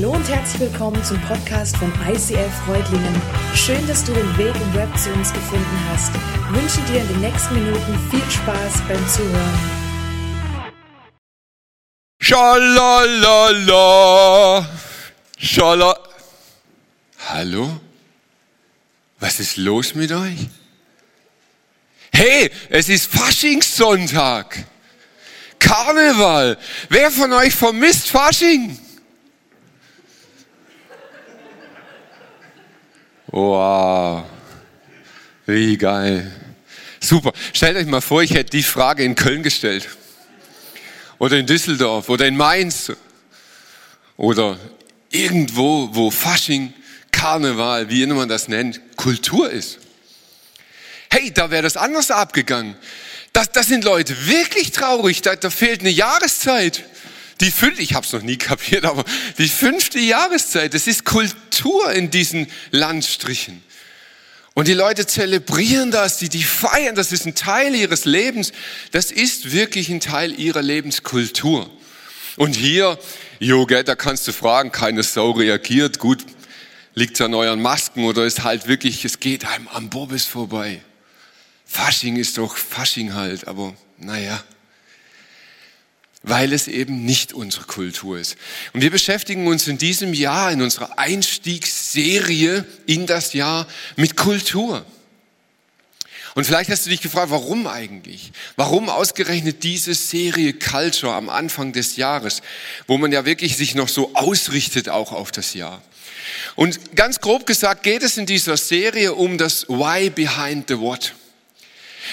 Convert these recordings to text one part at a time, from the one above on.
Hallo und herzlich willkommen zum Podcast von ICF Freudlingen. Schön, dass du den Weg im Web zu uns gefunden hast. Ich wünsche dir in den nächsten Minuten viel Spaß beim Zuhören. Schalalala. Schala. Hallo? Was ist los mit euch? Hey, es ist Faschingssonntag. Karneval. Wer von euch vermisst Fasching? Wow. Wie geil. Super. Stellt euch mal vor, ich hätte die Frage in Köln gestellt. Oder in Düsseldorf oder in Mainz. Oder irgendwo, wo Fasching, Karneval, wie immer man das nennt, Kultur ist. Hey, da wäre das anders abgegangen. Das, das sind Leute wirklich traurig. Da, da fehlt eine Jahreszeit. Die fünfte, ich habe es noch nie kapiert, aber die fünfte Jahreszeit, das ist Kultur in diesen Landstrichen. Und die Leute zelebrieren das, die, die feiern, das ist ein Teil ihres Lebens. Das ist wirklich ein Teil ihrer Lebenskultur. Und hier, jo, gell, da kannst du fragen, keine Sau reagiert, gut, liegt an euren Masken oder ist halt wirklich, es geht einem am Bobbes vorbei. Fasching ist doch Fasching halt, aber naja, weil es eben nicht unsere Kultur ist. Und wir beschäftigen uns in diesem Jahr, in unserer Einstiegsserie in das Jahr mit Kultur. Und vielleicht hast du dich gefragt, warum eigentlich? Warum ausgerechnet diese Serie Culture am Anfang des Jahres, wo man ja wirklich sich noch so ausrichtet auch auf das Jahr? Und ganz grob gesagt geht es in dieser Serie um das Why behind the What.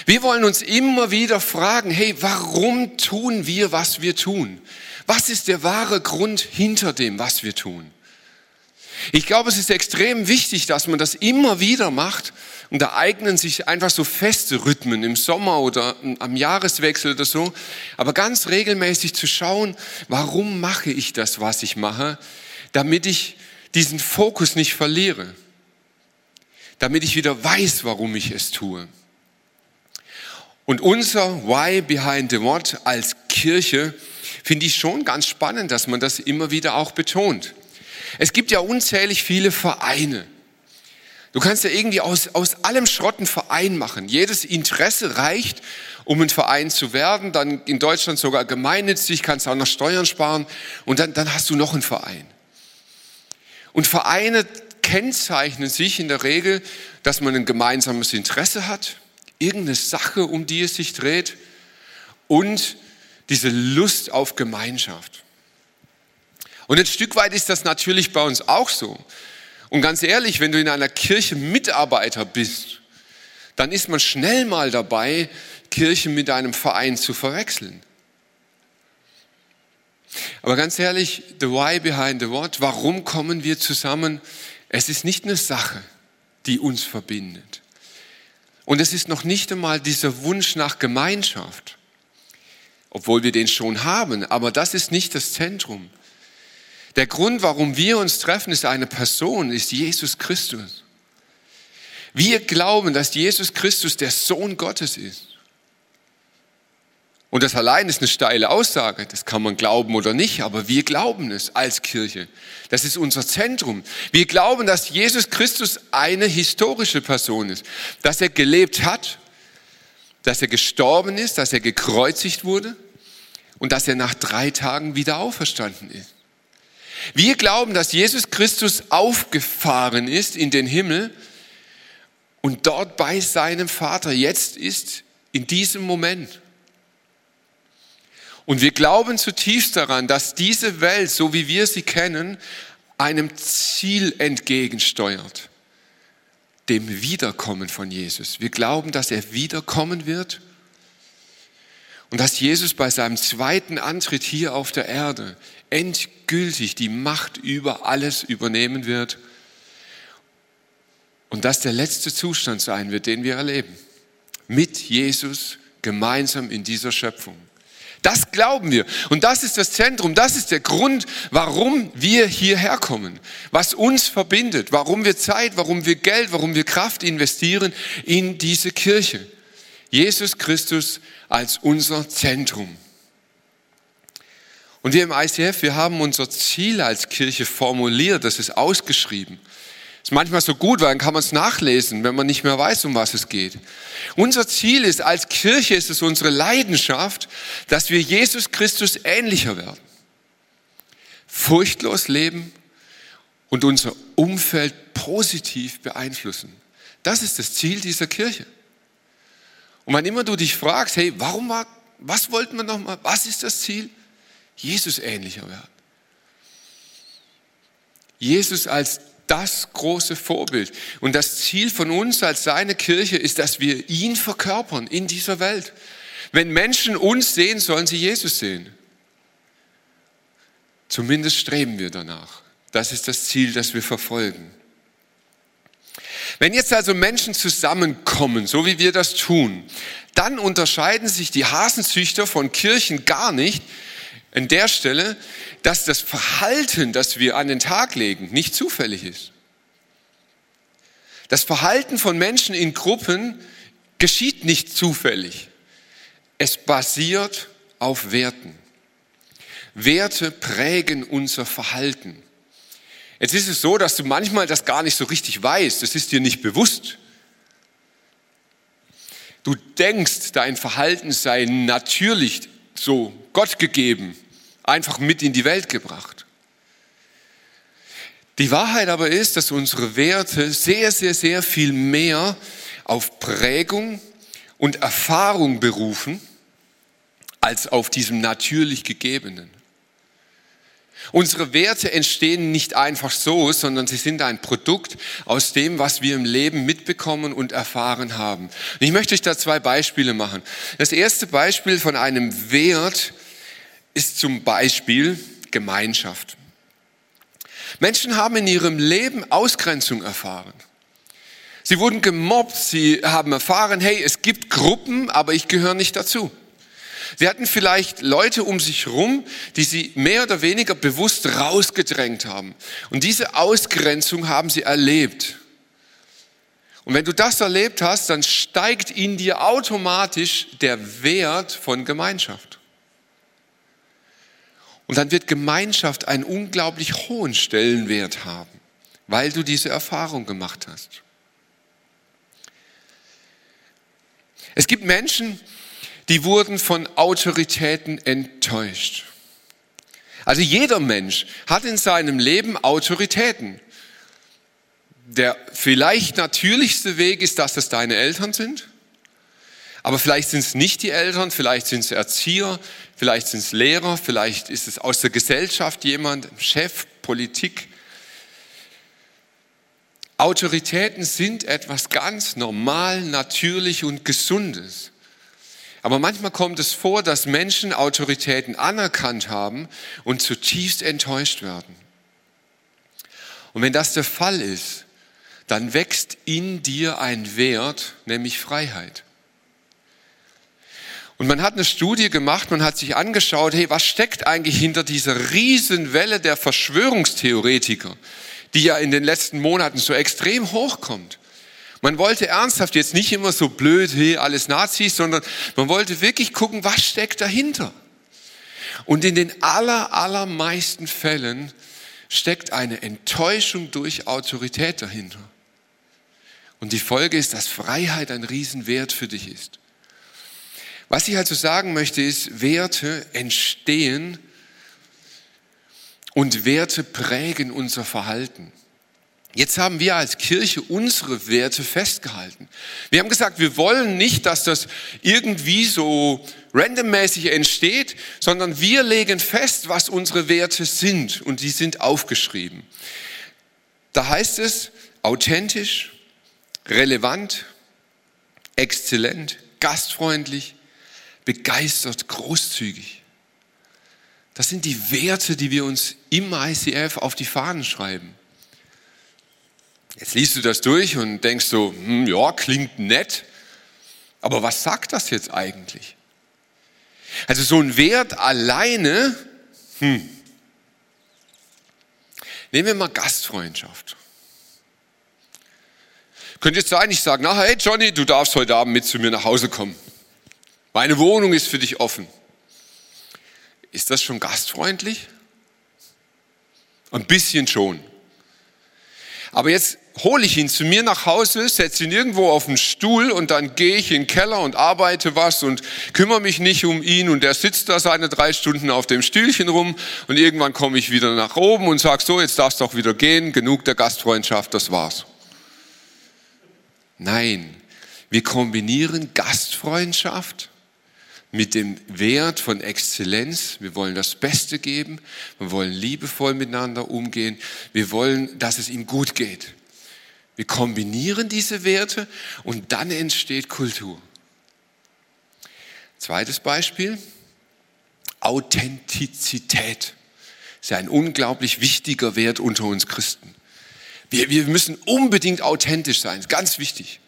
Wir wollen uns immer wieder fragen, hey, warum tun wir, was wir tun? Was ist der wahre Grund hinter dem, was wir tun? Ich glaube, es ist extrem wichtig, dass man das immer wieder macht und da eignen sich einfach so feste Rhythmen im Sommer oder am Jahreswechsel oder so, aber ganz regelmäßig zu schauen, warum mache ich das, was ich mache, damit ich diesen Fokus nicht verliere, damit ich wieder weiß, warum ich es tue. Und unser Why Behind the What als Kirche finde ich schon ganz spannend, dass man das immer wieder auch betont. Es gibt ja unzählig viele Vereine. Du kannst ja irgendwie aus, aus allem Schrott einen Verein machen. Jedes Interesse reicht, um ein Verein zu werden. Dann in Deutschland sogar gemeinnützig, kannst auch noch Steuern sparen. Und dann, dann hast du noch einen Verein. Und Vereine kennzeichnen sich in der Regel, dass man ein gemeinsames Interesse hat, irgendeine Sache, um die es sich dreht und diese Lust auf Gemeinschaft. Und ein Stück weit ist das natürlich bei uns auch so. Und ganz ehrlich, wenn du in einer Kirche Mitarbeiter bist, dann ist man schnell mal dabei, Kirche mit einem Verein zu verwechseln. Aber ganz ehrlich, the why behind the what, warum kommen wir zusammen? Es ist nicht eine Sache, die uns verbindet. Und es ist noch nicht einmal dieser Wunsch nach Gemeinschaft, obwohl wir den schon haben, aber das ist nicht das Zentrum. Der Grund, warum wir uns treffen, ist eine Person, ist Jesus Christus. Wir glauben, dass Jesus Christus der Sohn Gottes ist. Und das allein ist eine steile Aussage, das kann man glauben oder nicht, aber wir glauben es als Kirche. Das ist unser Zentrum. Wir glauben, dass Jesus Christus eine historische Person ist, dass er gelebt hat, dass er gestorben ist, dass er gekreuzigt wurde und dass er nach drei Tagen wieder auferstanden ist. Wir glauben, dass Jesus Christus aufgefahren ist in den Himmel und dort bei seinem Vater jetzt ist, in diesem Moment. Und wir glauben zutiefst daran, dass diese Welt, so wie wir sie kennen, einem Ziel entgegensteuert, dem Wiederkommen von Jesus. Wir glauben, dass er wiederkommen wird und dass Jesus bei seinem zweiten Antritt hier auf der Erde endgültig die Macht über alles übernehmen wird und dass der letzte Zustand sein wird, den wir erleben. Mit Jesus gemeinsam in dieser Schöpfung. Das glauben wir. Und das ist das Zentrum, das ist der Grund, warum wir hierher kommen, was uns verbindet, warum wir Zeit, warum wir Geld, warum wir Kraft investieren in diese Kirche. Jesus Christus als unser Zentrum. Und wir im ICF, wir haben unser Ziel als Kirche formuliert, das ist ausgeschrieben. Ist manchmal so gut, weil dann kann man es nachlesen, wenn man nicht mehr weiß, um was es geht. Unser Ziel ist, als Kirche ist es unsere Leidenschaft, dass wir Jesus Christus ähnlicher werden. Furchtlos leben und unser Umfeld positiv beeinflussen. Das ist das Ziel dieser Kirche. Und wann immer du dich fragst, hey, warum war, was wollten wir nochmal, was ist das Ziel? Jesus ähnlicher werden. Jesus als das große Vorbild. Und das Ziel von uns als seine Kirche ist, dass wir ihn verkörpern in dieser Welt. Wenn Menschen uns sehen, sollen sie Jesus sehen. Zumindest streben wir danach. Das ist das Ziel, das wir verfolgen. Wenn jetzt also Menschen zusammenkommen, so wie wir das tun, dann unterscheiden sich die Hasenzüchter von Kirchen gar nicht, an der Stelle, dass das Verhalten, das wir an den Tag legen, nicht zufällig ist. Das Verhalten von Menschen in Gruppen geschieht nicht zufällig. Es basiert auf Werten. Werte prägen unser Verhalten. Jetzt ist es so, dass du manchmal das gar nicht so richtig weißt. Das ist dir nicht bewusst. Du denkst, dein Verhalten sei natürlich so Gott gegeben einfach mit in die Welt gebracht. Die Wahrheit aber ist, dass unsere Werte sehr, sehr, sehr viel mehr auf Prägung und Erfahrung berufen, als auf diesem natürlich Gegebenen. Unsere Werte entstehen nicht einfach so, sondern sie sind ein Produkt aus dem, was wir im Leben mitbekommen und erfahren haben. Und ich möchte euch da zwei Beispiele machen. Das erste Beispiel von einem Wert ist zum Beispiel Gemeinschaft. Menschen haben in ihrem Leben Ausgrenzung erfahren. Sie wurden gemobbt, sie haben erfahren, hey, es gibt Gruppen, aber ich gehöre nicht dazu. Sie hatten vielleicht Leute um sich herum, die sie mehr oder weniger bewusst rausgedrängt haben. Und diese Ausgrenzung haben sie erlebt. Und wenn du das erlebt hast, dann steigt in dir automatisch der Wert von Gemeinschaft. Und dann wird Gemeinschaft einen unglaublich hohen Stellenwert haben, weil du diese Erfahrung gemacht hast. Es gibt Menschen, die wurden von Autoritäten enttäuscht. Also jeder Mensch hat in seinem Leben Autoritäten. Der vielleicht natürlichste Weg ist, dass es deine Eltern sind. Aber vielleicht sind es nicht die Eltern, vielleicht sind es Erzieher, vielleicht sind es Lehrer, vielleicht ist es aus der Gesellschaft jemand, Chef, Politik. Autoritäten sind etwas ganz normal, natürlich und gesundes. Aber manchmal kommt es vor, dass Menschen Autoritäten anerkannt haben und zutiefst enttäuscht werden. Und wenn das der Fall ist, dann wächst in dir ein Wert, nämlich Freiheit. Und man hat eine Studie gemacht, man hat sich angeschaut, hey, was steckt eigentlich hinter dieser Riesenwelle der Verschwörungstheoretiker, die ja in den letzten Monaten so extrem hochkommt. Man wollte ernsthaft jetzt nicht immer so blöd, hey, alles Nazis, sondern man wollte wirklich gucken, was steckt dahinter. Und in den aller, allermeisten Fällen steckt eine Enttäuschung durch Autorität dahinter. Und die Folge ist, dass Freiheit ein Riesenwert für dich ist. Was ich also sagen möchte, ist, Werte entstehen und Werte prägen unser Verhalten. Jetzt haben wir als Kirche unsere Werte festgehalten. Wir haben gesagt, wir wollen nicht, dass das irgendwie so randommäßig entsteht, sondern wir legen fest, was unsere Werte sind und die sind aufgeschrieben. Da heißt es authentisch, relevant, exzellent, gastfreundlich, begeistert, großzügig. Das sind die Werte, die wir uns im ICF auf die Fahnen schreiben. Jetzt liest du das durch und denkst so, hm, ja, klingt nett, aber was sagt das jetzt eigentlich? Also so ein Wert alleine, hm. Nehmen wir mal Gastfreundschaft. Könnte jetzt sein, ich sage nachher, hey Johnny, du darfst heute Abend mit zu mir nach Hause kommen. Meine Wohnung ist für dich offen. Ist das schon gastfreundlich? Ein bisschen schon. Aber jetzt hole ich ihn zu mir nach Hause, setze ihn irgendwo auf den Stuhl und dann gehe ich in den Keller und arbeite was und kümmere mich nicht um ihn und er sitzt da seine drei Stunden auf dem Stühlchen rum und irgendwann komme ich wieder nach oben und sage so, jetzt darfst du auch wieder gehen, genug der Gastfreundschaft, das war's. Nein, wir kombinieren Gastfreundschaft mit dem Wert von Exzellenz. Wir wollen das Beste geben. Wir wollen liebevoll miteinander umgehen. Wir wollen, dass es ihm gut geht. Wir kombinieren diese Werte und dann entsteht Kultur. Zweites Beispiel, Authentizität. Das ist ja ein unglaublich wichtiger Wert unter uns Christen. Wir, wir müssen unbedingt authentisch sein, ganz wichtig.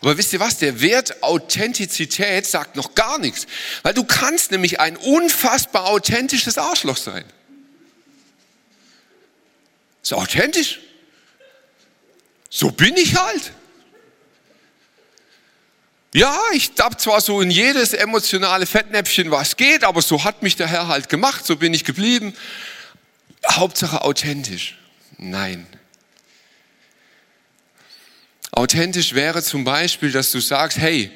Aber wisst ihr was? Der Wert Authentizität sagt noch gar nichts. Weil du kannst nämlich ein unfassbar authentisches Arschloch sein. Ist authentisch. So bin ich halt. Ja, ich hab zwar so in jedes emotionale Fettnäpfchen was geht, aber so hat mich der Herr halt gemacht, so bin ich geblieben. Hauptsache authentisch. Nein. Authentisch wäre zum Beispiel, dass du sagst, hey,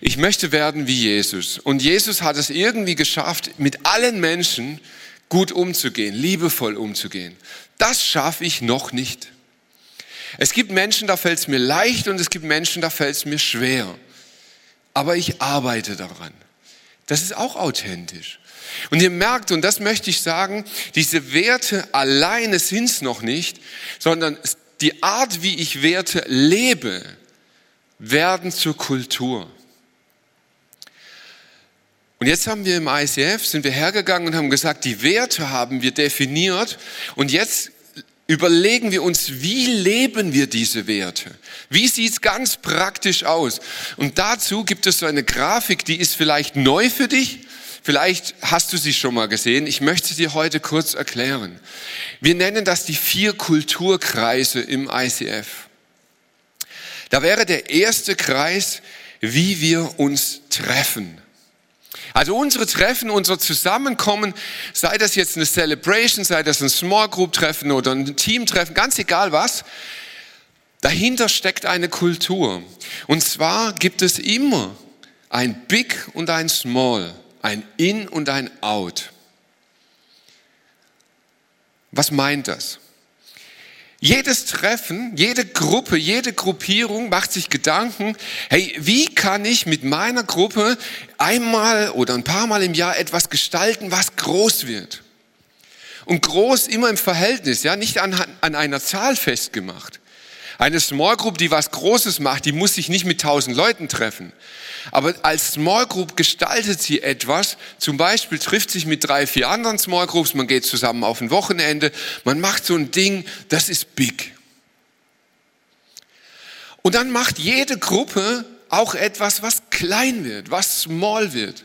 ich möchte werden wie Jesus. Und Jesus hat es irgendwie geschafft, mit allen Menschen gut umzugehen, liebevoll umzugehen. Das schaffe ich noch nicht. Es gibt Menschen, da fällt es mir leicht und es gibt Menschen, da fällt es mir schwer. Aber ich arbeite daran. Das ist auch authentisch. Und ihr merkt, und das möchte ich sagen, diese Werte alleine sind es noch nicht, sondern die Art, wie ich Werte lebe, werden zur Kultur. Und jetzt haben wir im ICF, sind wir hergegangen und haben gesagt, die Werte haben wir definiert und jetzt überlegen wir uns, wie leben wir diese Werte? Wie sieht's ganz praktisch aus? Und dazu gibt es so eine Grafik, die ist vielleicht neu für dich, Vielleicht hast du sie schon mal gesehen. Ich möchte sie heute kurz erklären. Wir nennen das die vier Kulturkreise im ICF. Da wäre der erste Kreis, wie wir uns treffen. Also unsere Treffen, unser Zusammenkommen, sei das jetzt eine Celebration, sei das ein Small Group Treffen oder ein Team Treffen, ganz egal was, dahinter steckt eine Kultur. Und zwar gibt es immer ein Big und ein Small ein In und ein Out. Was meint das? Jedes Treffen, jede Gruppe, jede Gruppierung macht sich Gedanken, hey, wie kann ich mit meiner Gruppe einmal oder ein paar Mal im Jahr etwas gestalten, was groß wird? Und groß immer im Verhältnis, ja, nicht an, an einer Zahl festgemacht. Eine Small Group, die was Großes macht, die muss sich nicht mit tausend Leuten treffen. Aber als Small Group gestaltet sie etwas. Zum Beispiel trifft sich mit drei, vier anderen Small Groups, man geht zusammen auf ein Wochenende, man macht so ein Ding, das ist big. Und dann macht jede Gruppe auch etwas, was klein wird, was small wird.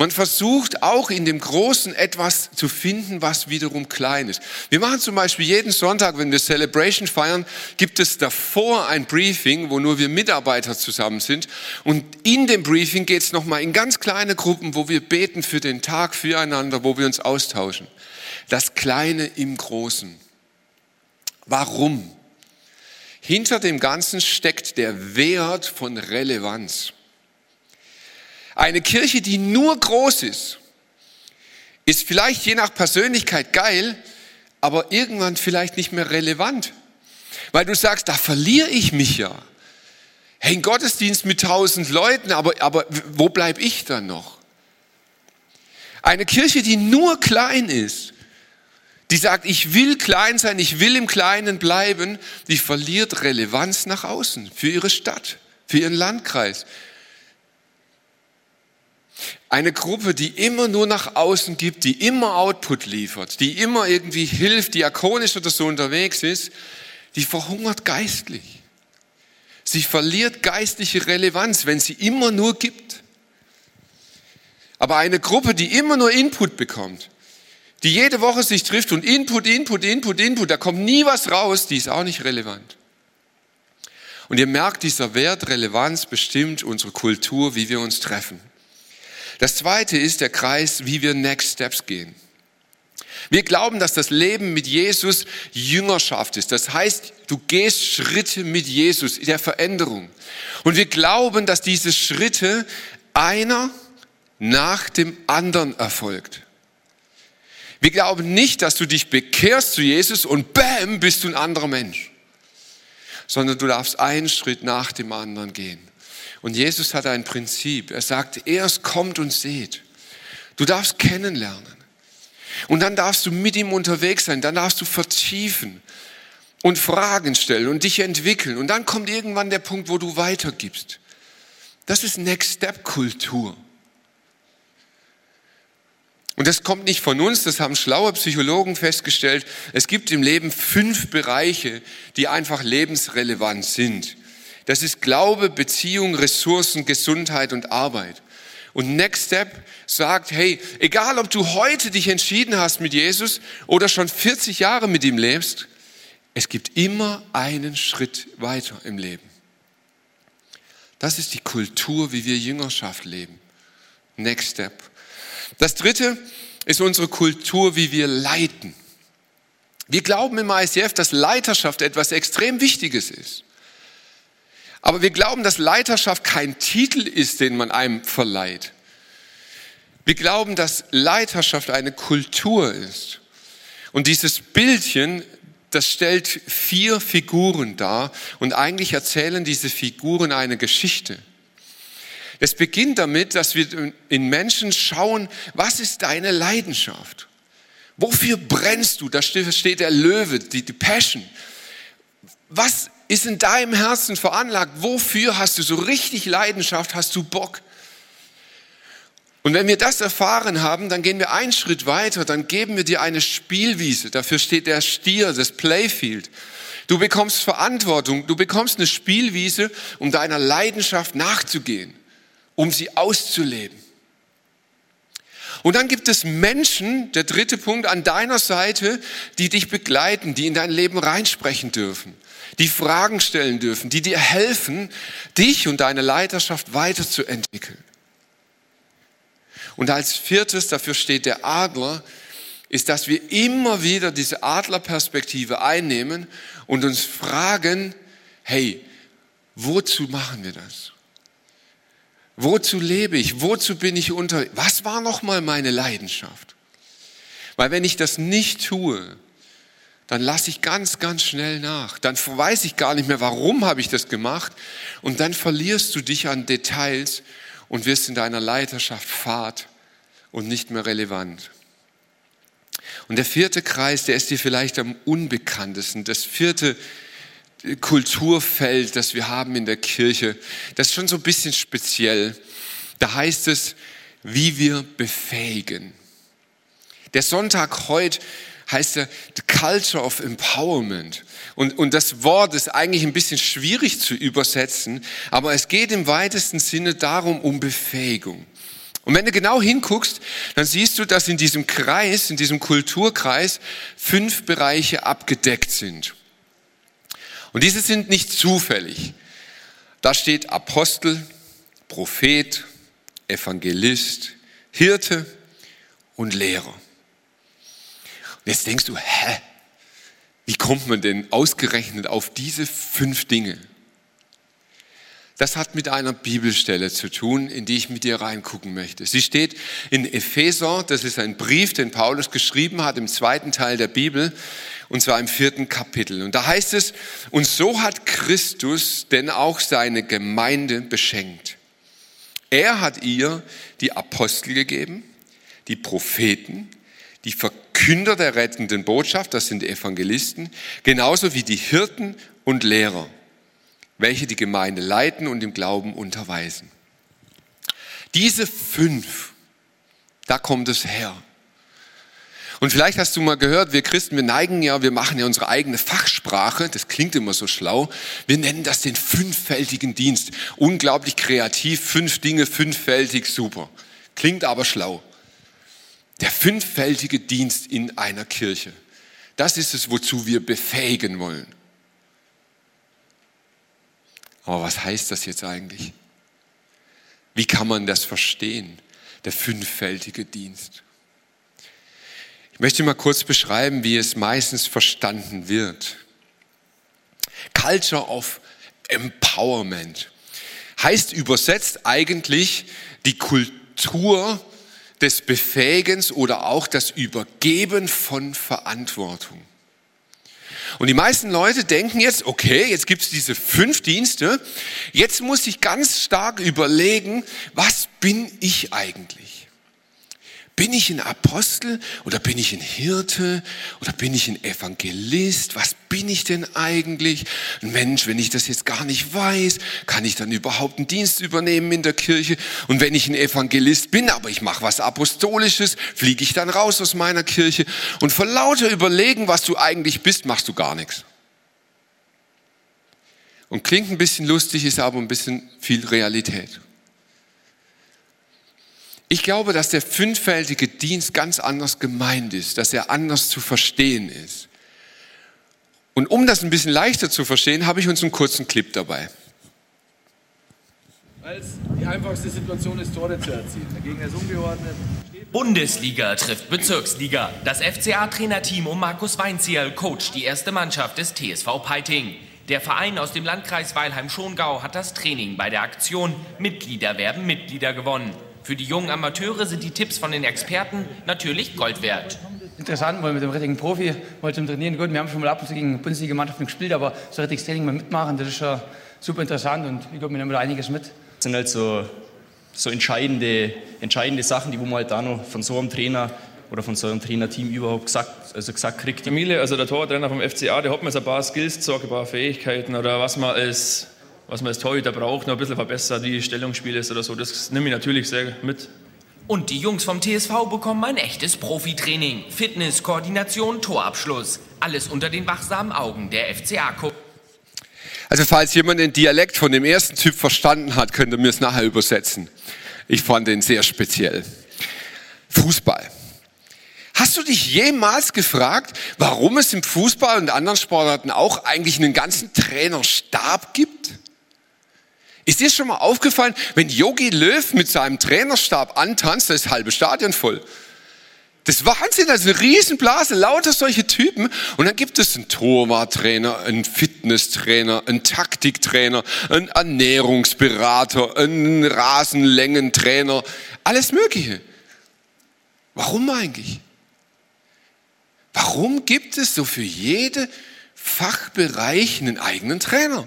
Man versucht auch in dem Großen etwas zu finden, was wiederum klein ist. Wir machen zum Beispiel jeden Sonntag, wenn wir Celebration feiern, gibt es davor ein Briefing, wo nur wir Mitarbeiter zusammen sind. Und in dem Briefing geht es nochmal in ganz kleine Gruppen, wo wir beten für den Tag, füreinander, wo wir uns austauschen. Das Kleine im Großen. Warum? Hinter dem Ganzen steckt der Wert von Relevanz. Eine Kirche, die nur groß ist, ist vielleicht je nach Persönlichkeit geil, aber irgendwann vielleicht nicht mehr relevant. Weil du sagst, da verliere ich mich ja. Hey, ein Gottesdienst mit tausend Leuten, aber, aber wo bleib ich dann noch? Eine Kirche, die nur klein ist, die sagt, ich will klein sein, ich will im Kleinen bleiben, die verliert Relevanz nach außen für ihre Stadt, für ihren Landkreis, eine Gruppe, die immer nur nach außen gibt, die immer Output liefert, die immer irgendwie hilft, diakonisch oder so unterwegs ist, die verhungert geistlich. Sie verliert geistliche Relevanz, wenn sie immer nur gibt. Aber eine Gruppe, die immer nur Input bekommt, die jede Woche sich trifft und Input, Input, Input, Input, da kommt nie was raus, die ist auch nicht relevant. Und ihr merkt, dieser Wert Relevanz bestimmt unsere Kultur, wie wir uns treffen. Das zweite ist der Kreis, wie wir Next Steps gehen. Wir glauben, dass das Leben mit Jesus Jüngerschaft ist. Das heißt, du gehst Schritte mit Jesus der Veränderung. Und wir glauben, dass diese Schritte einer nach dem anderen erfolgt. Wir glauben nicht, dass du dich bekehrst zu Jesus und bam, bist du ein anderer Mensch. Sondern du darfst einen Schritt nach dem anderen gehen. Und Jesus hat ein Prinzip. Er sagt, erst kommt und seht. Du darfst kennenlernen. Und dann darfst du mit ihm unterwegs sein, dann darfst du vertiefen und Fragen stellen und dich entwickeln. Und dann kommt irgendwann der Punkt, wo du weitergibst. Das ist Next Step Kultur. Und das kommt nicht von uns, das haben schlaue Psychologen festgestellt. Es gibt im Leben fünf Bereiche, die einfach lebensrelevant sind. Das ist Glaube, Beziehung, Ressourcen, Gesundheit und Arbeit. Und Next Step sagt, hey, egal ob du heute dich entschieden hast mit Jesus oder schon 40 Jahre mit ihm lebst, es gibt immer einen Schritt weiter im Leben. Das ist die Kultur, wie wir Jüngerschaft leben. Next Step. Das dritte ist unsere Kultur, wie wir leiten. Wir glauben im ICF, dass Leiterschaft etwas extrem Wichtiges ist. Aber wir glauben, dass Leiterschaft kein Titel ist, den man einem verleiht. Wir glauben, dass Leiterschaft eine Kultur ist. Und dieses Bildchen, das stellt vier Figuren dar und eigentlich erzählen diese Figuren eine Geschichte. Es beginnt damit, dass wir in Menschen schauen, was ist deine Leidenschaft? Wofür brennst du? Da steht der Löwe, die, Passion. Was ist in deinem Herzen veranlagt? Wofür hast du so richtig Leidenschaft? Hast du Bock? Und wenn wir das erfahren haben, dann gehen wir einen Schritt weiter, dann geben wir dir eine Spielwiese. Dafür steht der Stier, das Playfield. Du bekommst Verantwortung, du bekommst eine Spielwiese, um deiner Leidenschaft nachzugehen, um sie auszuleben. Und dann gibt es Menschen, der dritte Punkt, an deiner Seite, die dich begleiten, die in dein Leben reinsprechen dürfen die Fragen stellen dürfen, die dir helfen, dich und deine Leiterschaft weiterzuentwickeln. Und als viertes, dafür steht der Adler, ist, dass wir immer wieder diese Adlerperspektive einnehmen und uns fragen, hey, wozu machen wir das? Wozu lebe ich? Wozu bin ich unter? Was war nochmal meine Leidenschaft? Weil wenn ich das nicht tue, dann lasse ich ganz, ganz schnell nach. Dann weiß ich gar nicht mehr, warum habe ich das gemacht. Und dann verlierst du dich an Details und wirst in deiner Leiterschaft fad und nicht mehr relevant. Und der vierte Kreis, der ist dir vielleicht am unbekanntesten. Das vierte Kulturfeld, das wir haben in der Kirche, das ist schon so ein bisschen speziell. Da heißt es, wie wir befähigen. Der Sonntag heute heißt er The Culture of Empowerment. Und, und das Wort ist eigentlich ein bisschen schwierig zu übersetzen, aber es geht im weitesten Sinne darum, um Befähigung. Und wenn du genau hinguckst, dann siehst du, dass in diesem Kreis, in diesem Kulturkreis, fünf Bereiche abgedeckt sind. Und diese sind nicht zufällig. Da steht Apostel, Prophet, Evangelist, Hirte und Lehrer. Jetzt denkst du, hä? Wie kommt man denn ausgerechnet auf diese fünf Dinge? Das hat mit einer Bibelstelle zu tun, in die ich mit dir reingucken möchte. Sie steht in Epheser, das ist ein Brief, den Paulus geschrieben hat im zweiten Teil der Bibel, und zwar im vierten Kapitel. Und da heißt es, und so hat Christus denn auch seine Gemeinde beschenkt. Er hat ihr die Apostel gegeben, die Propheten, die Verkünder der rettenden Botschaft, das sind Evangelisten, genauso wie die Hirten und Lehrer, welche die Gemeinde leiten und im Glauben unterweisen. Diese fünf, da kommt es her. Und vielleicht hast du mal gehört, wir Christen, wir neigen ja, wir machen ja unsere eigene Fachsprache, das klingt immer so schlau. Wir nennen das den fünffältigen Dienst. Unglaublich kreativ, fünf Dinge, fünffältig, super. Klingt aber schlau. Der fünffältige Dienst in einer Kirche. Das ist es, wozu wir befähigen wollen. Aber was heißt das jetzt eigentlich? Wie kann man das verstehen? der fünffältige Dienst. Ich möchte mal kurz beschreiben, wie es meistens verstanden wird. Culture of Empowerment heißt übersetzt eigentlich die Kultur des Befähigens oder auch das Übergeben von Verantwortung. Und die meisten Leute denken jetzt, okay, jetzt gibt es diese fünf Dienste, jetzt muss ich ganz stark überlegen, was bin ich eigentlich? Bin ich ein Apostel oder bin ich ein Hirte oder bin ich ein Evangelist? Was bin ich denn eigentlich? Mensch, wenn ich das jetzt gar nicht weiß, kann ich dann überhaupt einen Dienst übernehmen in der Kirche? Und wenn ich ein Evangelist bin, aber ich mache was Apostolisches, fliege ich dann raus aus meiner Kirche? Und vor lauter Überlegen, was du eigentlich bist, machst du gar nichts. Und klingt ein bisschen lustig, ist aber ein bisschen viel Realität. Ich glaube, dass der fünffältige Dienst ganz anders gemeint ist, dass er anders zu verstehen ist. Und um das ein bisschen leichter zu verstehen, habe ich uns einen kurzen Clip dabei. Weil es die einfachste Situation ist, Tore zu erzielen. Der Gegner ist ungeordnet. Bundesliga trifft Bezirksliga. Das FCA-Trainerteam um Markus Weinzierl coacht die erste Mannschaft des TSV Peiting. Der Verein aus dem Landkreis Weilheim-Schongau hat das Training bei der Aktion Mitglieder werden Mitglieder gewonnen. Für die jungen Amateure sind die Tipps von den Experten natürlich Gold wert. Interessant, weil mit dem richtigen Profi mal zum Trainieren. Gut, wir haben schon mal ab und zu gegen Bundesliga-Mannschaften gespielt, aber so richtiges Training mal mitmachen, das ist schon super interessant und ich glaube, wir nehmen da einiges mit. Das sind halt so, so entscheidende, entscheidende Sachen, die wo man halt da noch von so einem Trainer oder von so einem Trainerteam überhaupt gesagt, also gesagt kriegt. Emile, also der Tortrainer vom FCA, der hat mir so ein paar Skills gezeigt, ein paar Fähigkeiten oder was man als was man als Torhüter braucht, noch ein bisschen verbessert, wie Stellungsspiel ist oder so. Das nehme ich natürlich sehr mit. Und die Jungs vom TSV bekommen ein echtes Profitraining. Fitness, Koordination, Torabschluss. Alles unter den wachsamen Augen der fca -Co Also falls jemand den Dialekt von dem ersten Typ verstanden hat, könnt ihr mir es nachher übersetzen. Ich fand den sehr speziell. Fußball. Hast du dich jemals gefragt, warum es im Fußball und anderen Sportarten auch eigentlich einen ganzen Trainerstab gibt? Ist dir schon mal aufgefallen, wenn Yogi Löw mit seinem Trainerstab antanzt, da ist das halbe Stadion voll. Das ist Wahnsinn, das ist eine Riesenblase, lauter solche Typen. Und dann gibt es einen Torwarttrainer, einen Fitnesstrainer, einen Taktiktrainer, einen Ernährungsberater, einen Rasenlängentrainer, alles Mögliche. Warum eigentlich? Warum gibt es so für jede Fachbereich einen eigenen Trainer?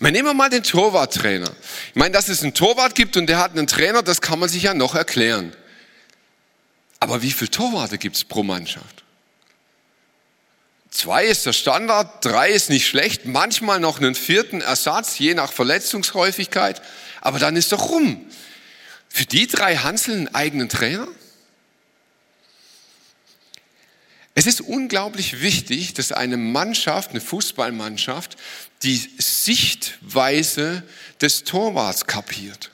Man nehmen wir mal den Torwarttrainer. Ich meine, dass es einen Torwart gibt und der hat einen Trainer, das kann man sich ja noch erklären. Aber wie viele Torwarte gibt es pro Mannschaft? Zwei ist der Standard, drei ist nicht schlecht, manchmal noch einen vierten Ersatz, je nach Verletzungshäufigkeit. Aber dann ist doch rum. Für die drei Hansel einen eigenen Trainer? Es ist unglaublich wichtig, dass eine Mannschaft, eine Fußballmannschaft, die Sichtweise des Torwarts kapiert.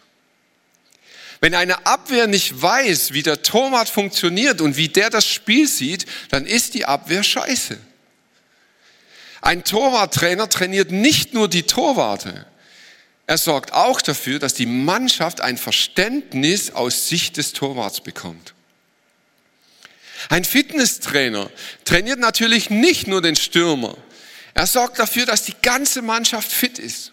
Wenn eine Abwehr nicht weiß, wie der Torwart funktioniert und wie der das Spiel sieht, dann ist die Abwehr scheiße. Ein Torwarttrainer trainiert nicht nur die Torwarte. Er sorgt auch dafür, dass die Mannschaft ein Verständnis aus Sicht des Torwarts bekommt. Ein Fitnesstrainer trainiert natürlich nicht nur den Stürmer. Er sorgt dafür, dass die ganze Mannschaft fit ist.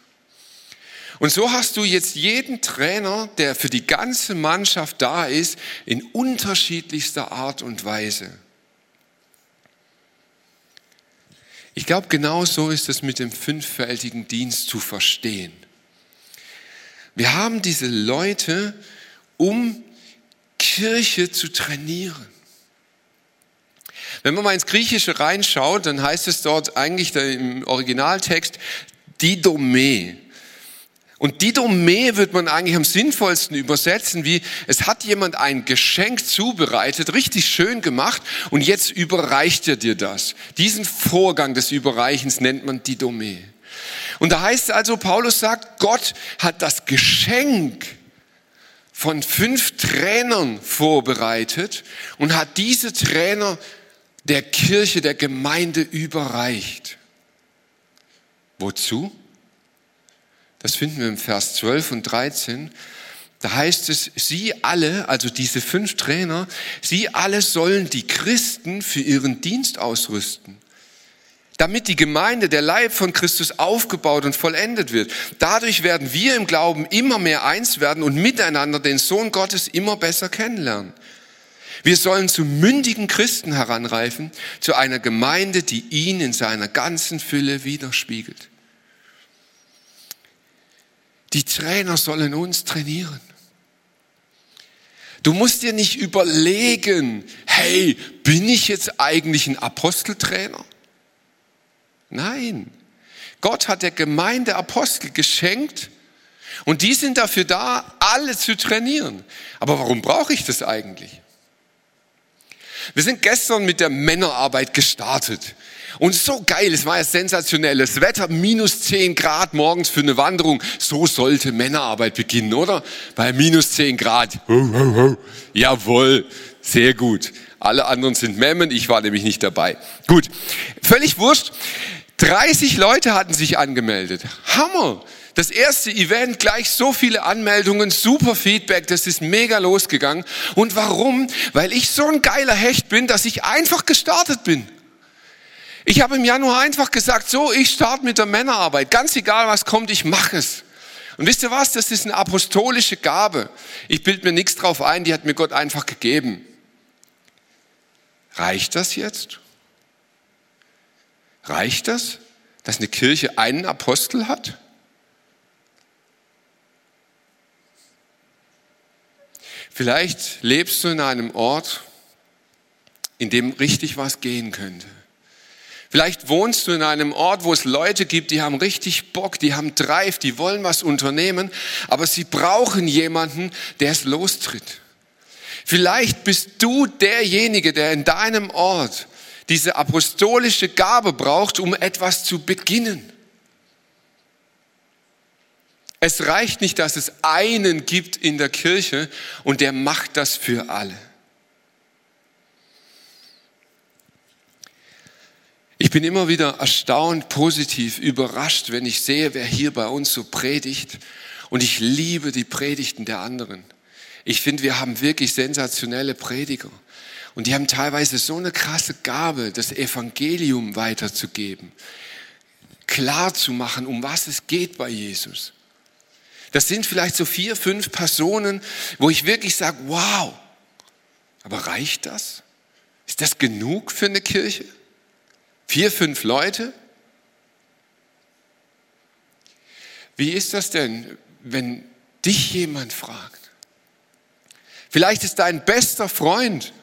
Und so hast du jetzt jeden Trainer, der für die ganze Mannschaft da ist, in unterschiedlichster Art und Weise. Ich glaube, genau so ist es mit dem fünffältigen Dienst zu verstehen. Wir haben diese Leute, um Kirche zu trainieren. Wenn man mal ins Griechische reinschaut, dann heißt es dort eigentlich im Originaltext Didome. Und Didome wird man eigentlich am sinnvollsten übersetzen, wie es hat jemand ein Geschenk zubereitet, richtig schön gemacht und jetzt überreicht er dir das. Diesen Vorgang des Überreichens nennt man Didome. Und da heißt es also, Paulus sagt, Gott hat das Geschenk von fünf Trainern vorbereitet und hat diese Trainer der Kirche, der Gemeinde überreicht. Wozu? Das finden wir im Vers 12 und 13. Da heißt es, sie alle, also diese fünf Trainer, sie alle sollen die Christen für ihren Dienst ausrüsten damit die Gemeinde, der Leib von Christus aufgebaut und vollendet wird. Dadurch werden wir im Glauben immer mehr eins werden und miteinander den Sohn Gottes immer besser kennenlernen. Wir sollen zu mündigen Christen heranreifen, zu einer Gemeinde, die ihn in seiner ganzen Fülle widerspiegelt. Die Trainer sollen uns trainieren. Du musst dir nicht überlegen, hey, bin ich jetzt eigentlich ein Aposteltrainer? Nein. Gott hat der Gemeinde Apostel geschenkt und die sind dafür da, alle zu trainieren. Aber warum brauche ich das eigentlich? Wir sind gestern mit der Männerarbeit gestartet. Und so geil, es war ja sensationelles Wetter, minus 10 Grad morgens für eine Wanderung. So sollte Männerarbeit beginnen, oder? Bei minus 10 Grad. Ho, ho, ho. Jawohl, sehr gut. Alle anderen sind Memmen, ich war nämlich nicht dabei. Gut, völlig wurscht. 30 Leute hatten sich angemeldet. Hammer! Das erste Event, gleich so viele Anmeldungen, super Feedback, das ist mega losgegangen. Und warum? Weil ich so ein geiler Hecht bin, dass ich einfach gestartet bin. Ich habe im Januar einfach gesagt, so, ich starte mit der Männerarbeit. Ganz egal, was kommt, ich mache es. Und wisst ihr was? Das ist eine apostolische Gabe. Ich bild mir nichts drauf ein, die hat mir Gott einfach gegeben. Reicht das jetzt? Reicht das, dass eine Kirche einen Apostel hat? Vielleicht lebst du in einem Ort, in dem richtig was gehen könnte. Vielleicht wohnst du in einem Ort, wo es Leute gibt, die haben richtig Bock, die haben Drive, die wollen was unternehmen, aber sie brauchen jemanden, der es lostritt. Vielleicht bist du derjenige, der in deinem Ort diese apostolische Gabe braucht, um etwas zu beginnen. Es reicht nicht, dass es einen gibt in der Kirche und der macht das für alle. Ich bin immer wieder erstaunt, positiv überrascht, wenn ich sehe, wer hier bei uns so predigt. Und ich liebe die Predigten der anderen. Ich finde, wir haben wirklich sensationelle Prediger. Und die haben teilweise so eine krasse Gabe, das Evangelium weiterzugeben, klar zu machen, um was es geht bei Jesus. Das sind vielleicht so vier, fünf Personen, wo ich wirklich sage, wow, aber reicht das? Ist das genug für eine Kirche? Vier, fünf Leute? Wie ist das denn, wenn dich jemand fragt? Vielleicht ist dein bester Freund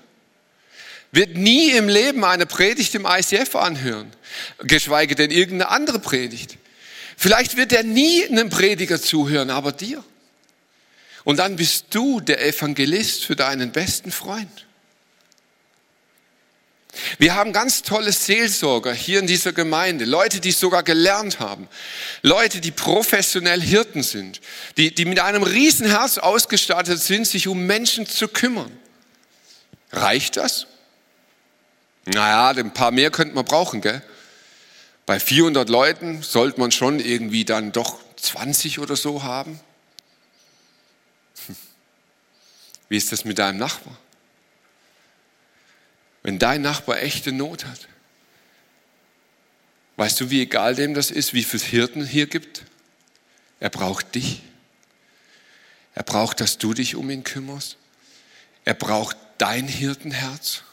wird nie im Leben eine Predigt im ICF anhören, geschweige denn irgendeine andere Predigt. Vielleicht wird er nie einem Prediger zuhören, aber dir. Und dann bist du der Evangelist für deinen besten Freund. Wir haben ganz tolle Seelsorger hier in dieser Gemeinde, Leute, die sogar gelernt haben, Leute, die professionell Hirten sind, die, die mit einem Riesenherz ausgestattet sind, sich um Menschen zu kümmern. Reicht das? Naja, ein paar mehr könnte man brauchen, gell? Bei 400 Leuten sollte man schon irgendwie dann doch 20 oder so haben. Wie ist das mit deinem Nachbar? Wenn dein Nachbar echte Not hat, weißt du, wie egal dem das ist, wie viele Hirten hier gibt? Er braucht dich. Er braucht, dass du dich um ihn kümmerst. Er braucht dein Hirtenherz.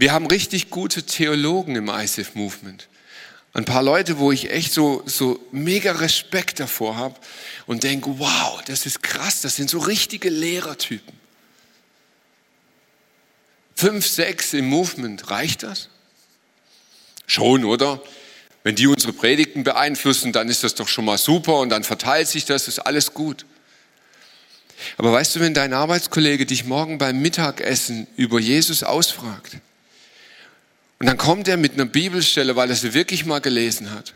Wir haben richtig gute Theologen im ISIF Movement. Ein paar Leute, wo ich echt so, so mega Respekt davor habe und denke, wow, das ist krass, das sind so richtige Lehrertypen. Fünf, sechs im Movement, reicht das? Schon, oder? Wenn die unsere Predigten beeinflussen, dann ist das doch schon mal super und dann verteilt sich das, ist alles gut. Aber weißt du, wenn dein Arbeitskollege dich morgen beim Mittagessen über Jesus ausfragt, und dann kommt er mit einer Bibelstelle, weil er sie wirklich mal gelesen hat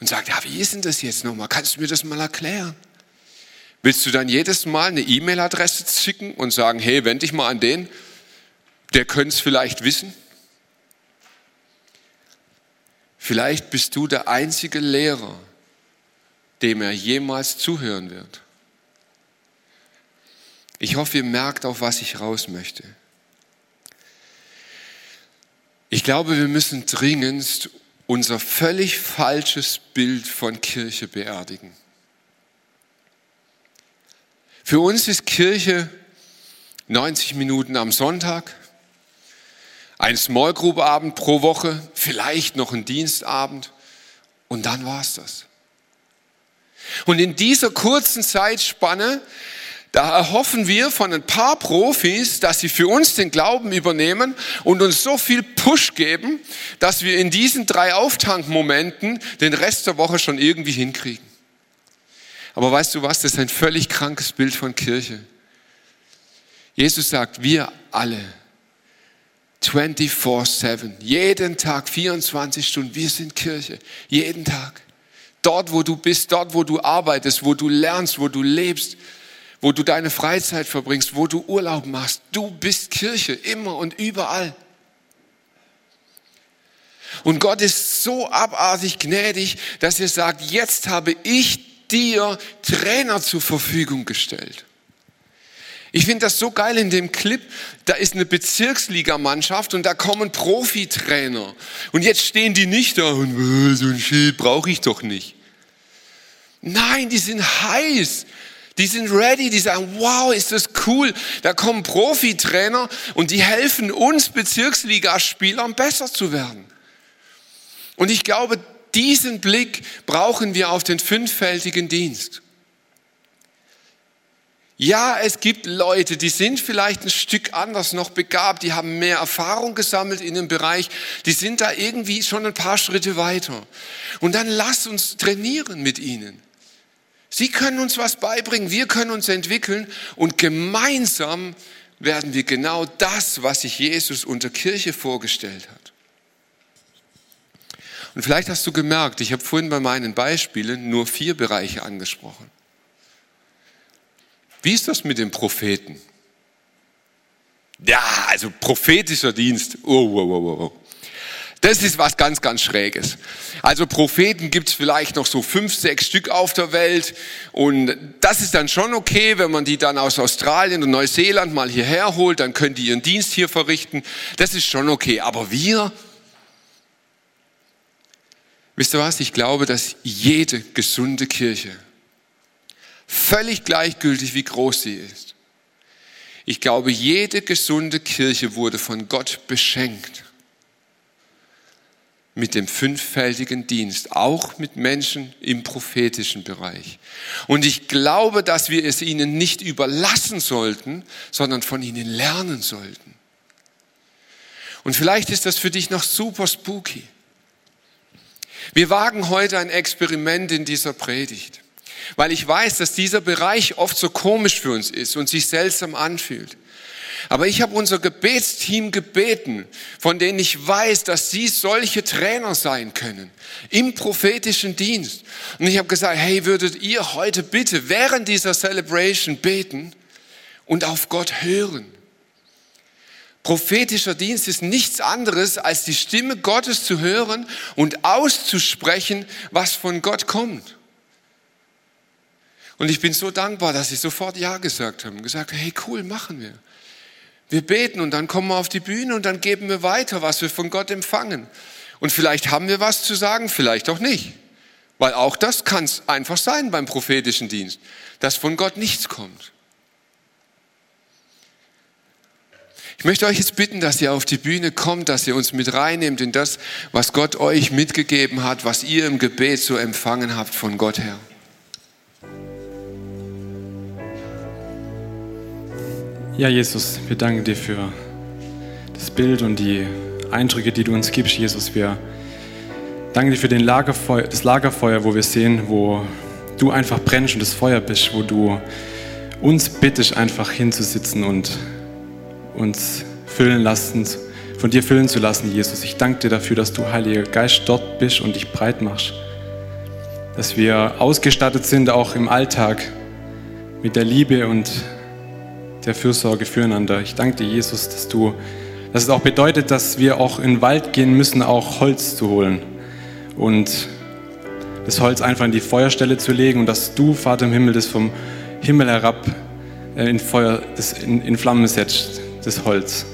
und sagt, ja, wie ist denn das jetzt nochmal? Kannst du mir das mal erklären? Willst du dann jedes Mal eine E-Mail-Adresse schicken und sagen, hey, wende dich mal an den, der könnte es vielleicht wissen? Vielleicht bist du der einzige Lehrer, dem er jemals zuhören wird. Ich hoffe, ihr merkt, auf was ich raus möchte. Ich glaube, wir müssen dringendst unser völlig falsches Bild von Kirche beerdigen. Für uns ist Kirche 90 Minuten am Sonntag, ein Small Group Abend pro Woche, vielleicht noch ein Dienstabend und dann war es das. Und in dieser kurzen Zeitspanne da erhoffen wir von ein paar Profis, dass sie für uns den Glauben übernehmen und uns so viel Push geben, dass wir in diesen drei Auftankmomenten den Rest der Woche schon irgendwie hinkriegen. Aber weißt du was, das ist ein völlig krankes Bild von Kirche. Jesus sagt, wir alle, 24-7, jeden Tag, 24 Stunden, wir sind Kirche, jeden Tag. Dort, wo du bist, dort, wo du arbeitest, wo du lernst, wo du lebst, wo du deine Freizeit verbringst, wo du Urlaub machst. Du bist Kirche, immer und überall. Und Gott ist so abartig gnädig, dass er sagt, jetzt habe ich dir Trainer zur Verfügung gestellt. Ich finde das so geil in dem Clip. Da ist eine Bezirksligamannschaft und da kommen Profitrainer. Und jetzt stehen die nicht da und äh, so ein Schild brauche ich doch nicht. Nein, die sind heiß. Die sind ready, die sagen, wow, ist das cool. Da kommen Profitrainer und die helfen uns Bezirksligaspielern besser zu werden. Und ich glaube, diesen Blick brauchen wir auf den fünffältigen Dienst. Ja, es gibt Leute, die sind vielleicht ein Stück anders noch begabt, die haben mehr Erfahrung gesammelt in dem Bereich, die sind da irgendwie schon ein paar Schritte weiter. Und dann lass uns trainieren mit ihnen. Sie können uns was beibringen, wir können uns entwickeln und gemeinsam werden wir genau das, was sich Jesus unter Kirche vorgestellt hat. Und vielleicht hast du gemerkt, ich habe vorhin bei meinen Beispielen nur vier Bereiche angesprochen. Wie ist das mit den Propheten? Ja, also prophetischer Dienst. Oh, oh, oh, oh. Das ist was ganz, ganz Schräges. Also Propheten gibt's vielleicht noch so fünf, sechs Stück auf der Welt. Und das ist dann schon okay, wenn man die dann aus Australien und Neuseeland mal hierher holt, dann können die ihren Dienst hier verrichten. Das ist schon okay. Aber wir, wisst ihr was? Ich glaube, dass jede gesunde Kirche, völlig gleichgültig wie groß sie ist, ich glaube, jede gesunde Kirche wurde von Gott beschenkt mit dem fünffältigen Dienst, auch mit Menschen im prophetischen Bereich. Und ich glaube, dass wir es ihnen nicht überlassen sollten, sondern von ihnen lernen sollten. Und vielleicht ist das für dich noch super spooky. Wir wagen heute ein Experiment in dieser Predigt, weil ich weiß, dass dieser Bereich oft so komisch für uns ist und sich seltsam anfühlt. Aber ich habe unser Gebetsteam gebeten, von denen ich weiß, dass sie solche Trainer sein können im prophetischen Dienst. Und ich habe gesagt, hey, würdet ihr heute bitte während dieser Celebration beten und auf Gott hören? Prophetischer Dienst ist nichts anderes, als die Stimme Gottes zu hören und auszusprechen, was von Gott kommt. Und ich bin so dankbar, dass sie sofort Ja gesagt haben. Gesagt, hey, cool, machen wir. Wir beten und dann kommen wir auf die Bühne und dann geben wir weiter, was wir von Gott empfangen. Und vielleicht haben wir was zu sagen, vielleicht auch nicht. Weil auch das kann es einfach sein beim prophetischen Dienst, dass von Gott nichts kommt. Ich möchte euch jetzt bitten, dass ihr auf die Bühne kommt, dass ihr uns mit reinnehmt in das, was Gott euch mitgegeben hat, was ihr im Gebet so empfangen habt von Gott her. Ja, Jesus, wir danken dir für das Bild und die Eindrücke, die du uns gibst, Jesus. Wir danken dir für den Lagerfeuer, das Lagerfeuer, wo wir sehen, wo du einfach brennst und das Feuer bist, wo du uns bittest, einfach hinzusitzen und uns füllen lassen, von dir füllen zu lassen, Jesus. Ich danke dir dafür, dass du, Heiliger Geist, dort bist und dich breit machst. Dass wir ausgestattet sind, auch im Alltag, mit der Liebe und der Fürsorge füreinander. Ich danke dir, Jesus, dass du, dass es auch bedeutet, dass wir auch in den Wald gehen müssen, auch Holz zu holen und das Holz einfach in die Feuerstelle zu legen und dass du, Vater im Himmel, das vom Himmel herab äh, in Feuer, das in, in Flammen setzt, das Holz.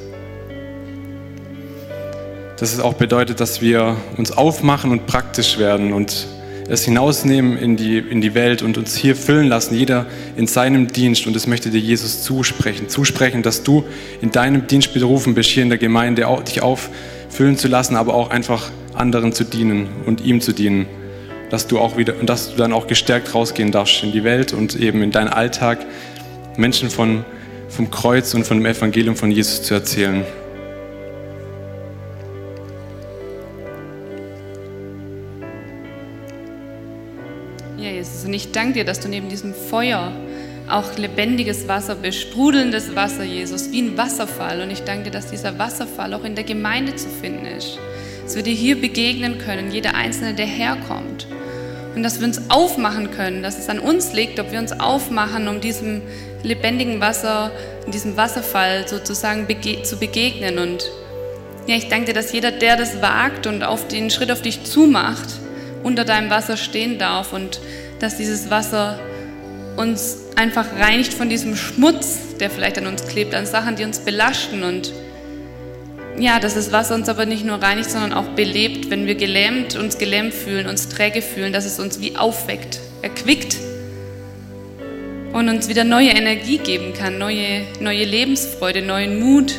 Dass es auch bedeutet, dass wir uns aufmachen und praktisch werden und es hinausnehmen in die, in die Welt und uns hier füllen lassen, jeder in seinem Dienst. Und das möchte dir Jesus zusprechen. Zusprechen, dass du in deinem Dienst berufen bist, hier in der Gemeinde dich auffüllen zu lassen, aber auch einfach anderen zu dienen und ihm zu dienen. Dass du auch wieder, und dass du dann auch gestärkt rausgehen darfst in die Welt und eben in deinen Alltag Menschen von, vom Kreuz und von dem Evangelium von Jesus zu erzählen. Ich danke dir, dass du neben diesem Feuer auch lebendiges Wasser bist, sprudelndes Wasser, Jesus, wie ein Wasserfall. Und ich danke dir, dass dieser Wasserfall auch in der Gemeinde zu finden ist. Dass wir dir hier begegnen können, jeder Einzelne, der herkommt. Und dass wir uns aufmachen können, dass es an uns liegt, ob wir uns aufmachen, um diesem lebendigen Wasser, diesem Wasserfall sozusagen bege zu begegnen. Und ja, ich danke dir, dass jeder, der das wagt und auf den Schritt auf dich zumacht, unter deinem Wasser stehen darf und dass dieses Wasser uns einfach reinigt von diesem Schmutz, der vielleicht an uns klebt, an Sachen, die uns belasten und ja, dass das Wasser uns aber nicht nur reinigt, sondern auch belebt, wenn wir gelähmt, uns gelähmt fühlen, uns träge fühlen, dass es uns wie aufweckt, erquickt und uns wieder neue Energie geben kann, neue, neue Lebensfreude, neuen Mut.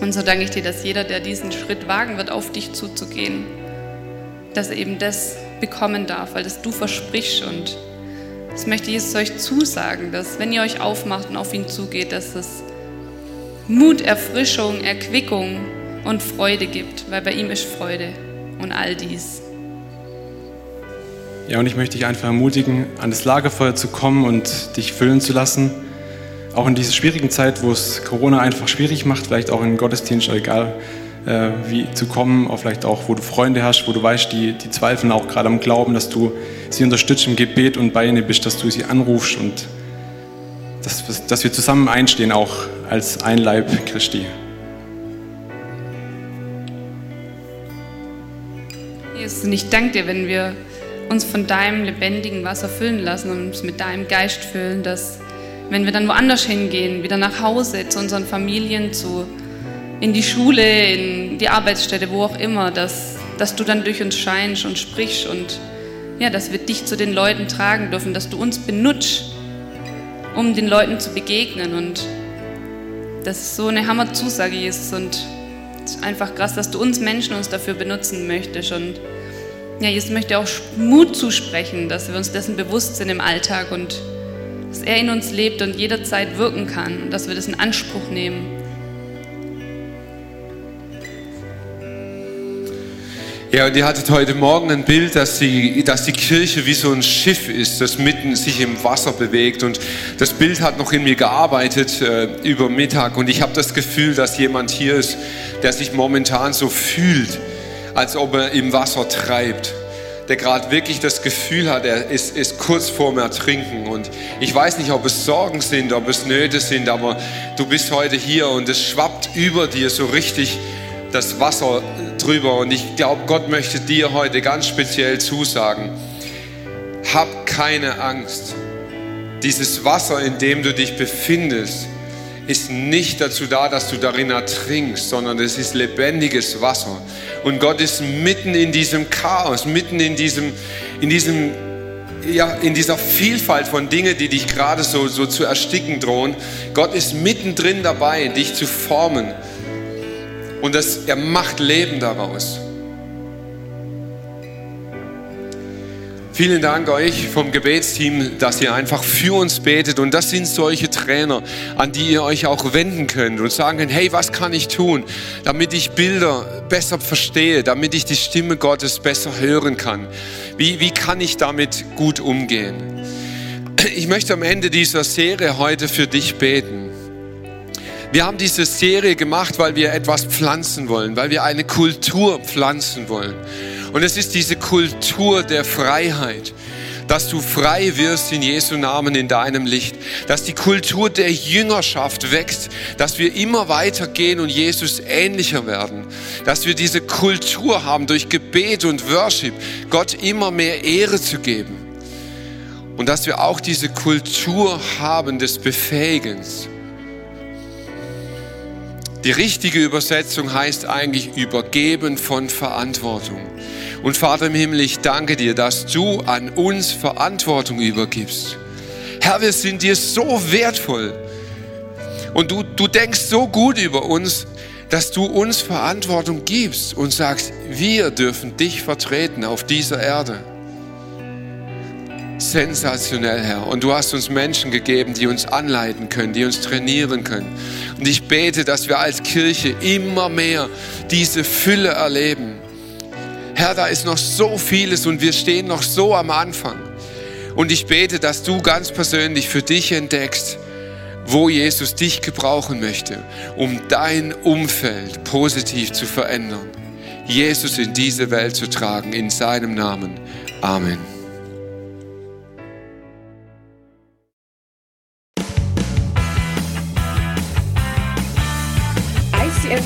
Und so danke ich dir, dass jeder, der diesen Schritt wagen wird, auf dich zuzugehen, dass eben das bekommen darf, weil das du versprichst. Und das möchte Jesus euch zusagen, dass wenn ihr euch aufmacht und auf ihn zugeht, dass es Mut, Erfrischung, Erquickung und Freude gibt, weil bei ihm ist Freude und all dies. Ja, und ich möchte dich einfach ermutigen, an das Lagerfeuer zu kommen und dich füllen zu lassen. Auch in dieser schwierigen Zeit, wo es Corona einfach schwierig macht, vielleicht auch in Gottesdienst, egal äh, wie zu kommen, auch vielleicht auch, wo du Freunde hast, wo du weißt, die, die zweifeln auch gerade am Glauben, dass du sie unterstützt im Gebet und bei ihnen bist, dass du sie anrufst und dass, dass wir zusammen einstehen, auch als ein Leib Christi. Jesus, und ich danke dir, wenn wir uns von deinem lebendigen Wasser füllen lassen und uns mit deinem Geist füllen, dass wenn wir dann woanders hingehen, wieder nach Hause, zu unseren Familien, zu, in die Schule, in die Arbeitsstätte, wo auch immer, dass, dass du dann durch uns scheinst und sprichst und ja, dass wir dich zu den Leuten tragen dürfen, dass du uns benutzt, um den Leuten zu begegnen und das ist so eine Hammerzusage, Jesus und es ist einfach krass, dass du uns Menschen uns dafür benutzen möchtest und ja, Jesus möchte auch Mut zusprechen, dass wir uns dessen bewusst sind im Alltag und dass er in uns lebt und jederzeit wirken kann und dass wir das in Anspruch nehmen. Ja, und ihr hattet heute Morgen ein Bild, dass die, dass die Kirche wie so ein Schiff ist, das mitten sich im Wasser bewegt. Und das Bild hat noch in mir gearbeitet äh, über Mittag. Und ich habe das Gefühl, dass jemand hier ist, der sich momentan so fühlt, als ob er im Wasser treibt. Der gerade wirklich das Gefühl hat, er ist, ist kurz vorm Ertrinken. Und ich weiß nicht, ob es Sorgen sind, ob es Nöte sind, aber du bist heute hier und es schwappt über dir so richtig das Wasser drüber. Und ich glaube, Gott möchte dir heute ganz speziell zusagen, hab keine Angst. Dieses Wasser, in dem du dich befindest, ist nicht dazu da, dass du darin ertrinkst, sondern es ist lebendiges Wasser. Und Gott ist mitten in diesem Chaos, mitten in diesem, in diesem ja, in dieser Vielfalt von Dingen, die dich gerade so, so zu ersticken drohen. Gott ist mittendrin dabei, dich zu formen und das, er macht Leben daraus. Vielen Dank euch vom Gebetsteam, dass ihr einfach für uns betet. Und das sind solche Trainer, an die ihr euch auch wenden könnt und sagen könnt, hey, was kann ich tun, damit ich Bilder besser verstehe, damit ich die Stimme Gottes besser hören kann? Wie, wie kann ich damit gut umgehen? Ich möchte am Ende dieser Serie heute für dich beten. Wir haben diese Serie gemacht, weil wir etwas pflanzen wollen, weil wir eine Kultur pflanzen wollen. Und es ist diese Kultur der Freiheit, dass du frei wirst in Jesu Namen in deinem Licht, dass die Kultur der Jüngerschaft wächst, dass wir immer weiter gehen und Jesus ähnlicher werden, dass wir diese Kultur haben, durch Gebet und Worship Gott immer mehr Ehre zu geben. Und dass wir auch diese Kultur haben des Befähigens. Die richtige Übersetzung heißt eigentlich Übergeben von Verantwortung. Und Vater im Himmel, ich danke dir, dass du an uns Verantwortung übergibst. Herr, wir sind dir so wertvoll. Und du, du denkst so gut über uns, dass du uns Verantwortung gibst und sagst, wir dürfen dich vertreten auf dieser Erde. Sensationell, Herr. Und du hast uns Menschen gegeben, die uns anleiten können, die uns trainieren können. Und ich bete, dass wir als Kirche immer mehr diese Fülle erleben. Herr, da ist noch so vieles und wir stehen noch so am Anfang. Und ich bete, dass du ganz persönlich für dich entdeckst, wo Jesus dich gebrauchen möchte, um dein Umfeld positiv zu verändern. Jesus in diese Welt zu tragen, in seinem Namen. Amen.